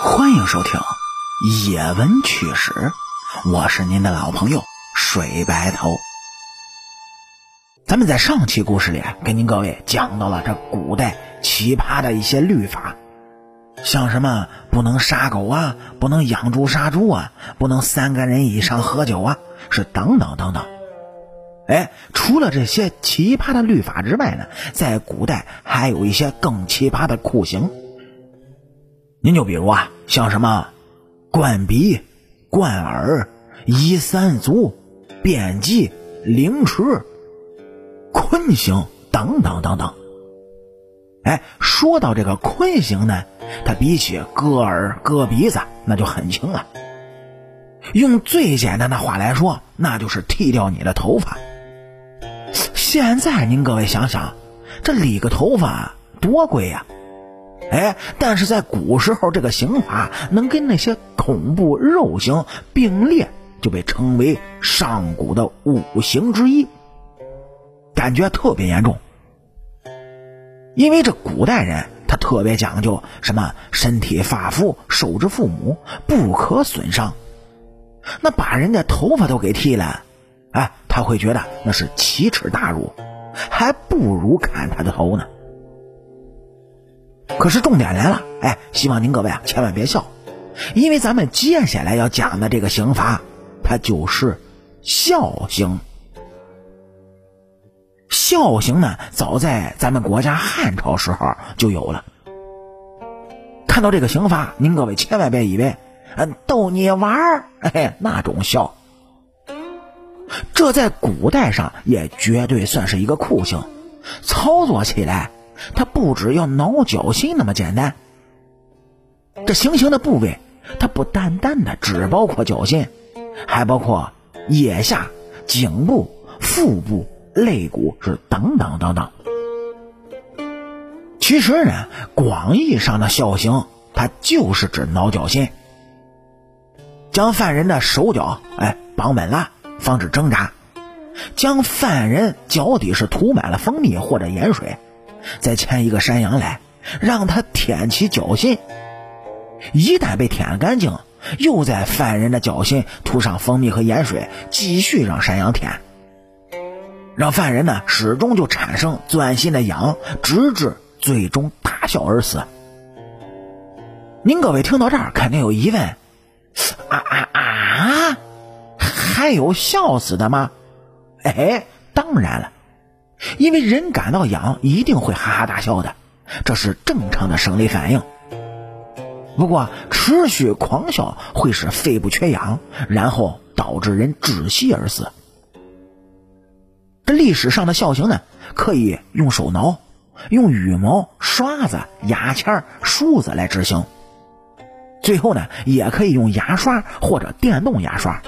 欢迎收听《野闻趣史》，我是您的老朋友水白头。咱们在上期故事里给您各位讲到了这古代奇葩的一些律法，像什么不能杀狗啊，不能养猪杀猪啊，不能三个人以上喝酒啊，是等等等等。哎，除了这些奇葩的律法之外呢，在古代还有一些更奇葩的酷刑。您就比如啊，像什么灌鼻、灌耳、移三足、变鸡、凌迟、坤刑等等等等。哎，说到这个坤刑呢，它比起割耳、割鼻子那就很轻了。用最简单的话来说，那就是剃掉你的头发。现在您各位想想，这理个头发多贵呀！哎，但是在古时候，这个刑罚能跟那些恐怖肉刑并列，就被称为上古的五刑之一，感觉特别严重。因为这古代人他特别讲究什么身体发肤受之父母，不可损伤。那把人家头发都给剃了，哎，他会觉得那是奇耻大辱，还不如砍他的头呢。可是重点来了，哎，希望您各位啊千万别笑，因为咱们接下来要讲的这个刑罚，它就是孝刑。孝刑呢，早在咱们国家汉朝时候就有了。看到这个刑罚，您各位千万别以为，嗯，逗你玩儿，哎，那种笑。这在古代上也绝对算是一个酷刑，操作起来。它不只要挠脚心那么简单，这行刑的部位，它不单单的只包括脚心，还包括腋下、颈部、腹部、肋骨，是等等等等。其实呢，广义上的孝刑，它就是指挠脚心，将犯人的手脚哎绑稳了，防止挣扎，将犯人脚底是涂满了蜂蜜或者盐水。再牵一个山羊来，让他舔其脚心。一旦被舔干净，又在犯人的脚心涂上蜂蜜和盐水，继续让山羊舔，让犯人呢始终就产生钻心的痒，直至最终大笑而死。您各位听到这儿肯定有疑问：啊啊啊！还有笑死的吗？哎，当然了。因为人感到痒，一定会哈哈大笑的，这是正常的生理反应。不过，持续狂笑会使肺部缺氧，然后导致人窒息而死。这历史上的笑刑呢，可以用手挠，用羽毛、刷子、牙签、梳子来执行。最后呢，也可以用牙刷或者电动牙刷。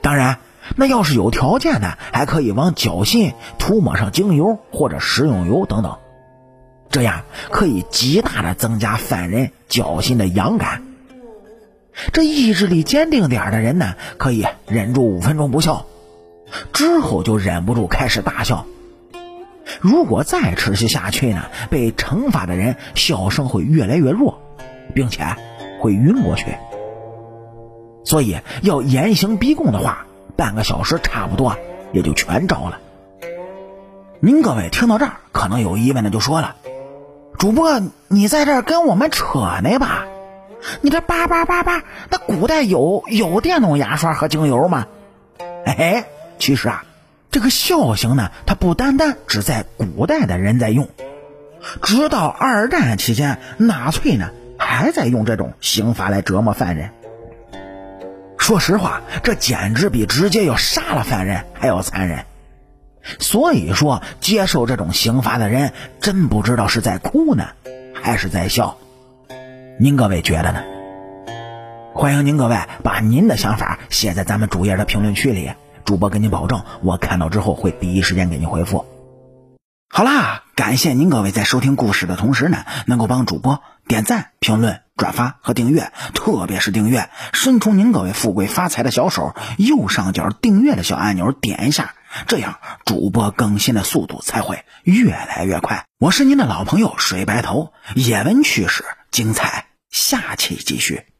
当然。那要是有条件的，还可以往脚心涂抹上精油或者食用油等等，这样可以极大的增加犯人脚心的痒感。这意志力坚定点的人呢，可以忍住五分钟不笑，之后就忍不住开始大笑。如果再持续下去呢，被惩罚的人笑声会越来越弱，并且会晕过去。所以要严刑逼供的话。半个小时差不多也就全招了。您各位听到这儿，可能有疑问的就说了：“主播，你在这儿跟我们扯呢吧？你这叭叭叭叭，那古代有有电动牙刷和精油吗？”哎，其实啊，这个孝刑呢，它不单单只在古代的人在用，直到二战期间，纳粹呢还在用这种刑罚来折磨犯人。说实话，这简直比直接要杀了犯人还要残忍。所以说，接受这种刑罚的人，真不知道是在哭呢，还是在笑。您各位觉得呢？欢迎您各位把您的想法写在咱们主页的评论区里，主播给您保证，我看到之后会第一时间给您回复。好啦，感谢您各位在收听故事的同时呢，能够帮主播点赞、评论。转发和订阅，特别是订阅，伸出您各位富贵发财的小手，右上角订阅的小按钮点一下，这样主播更新的速度才会越来越快。我是您的老朋友水白头，野闻趣事精彩。下期继续。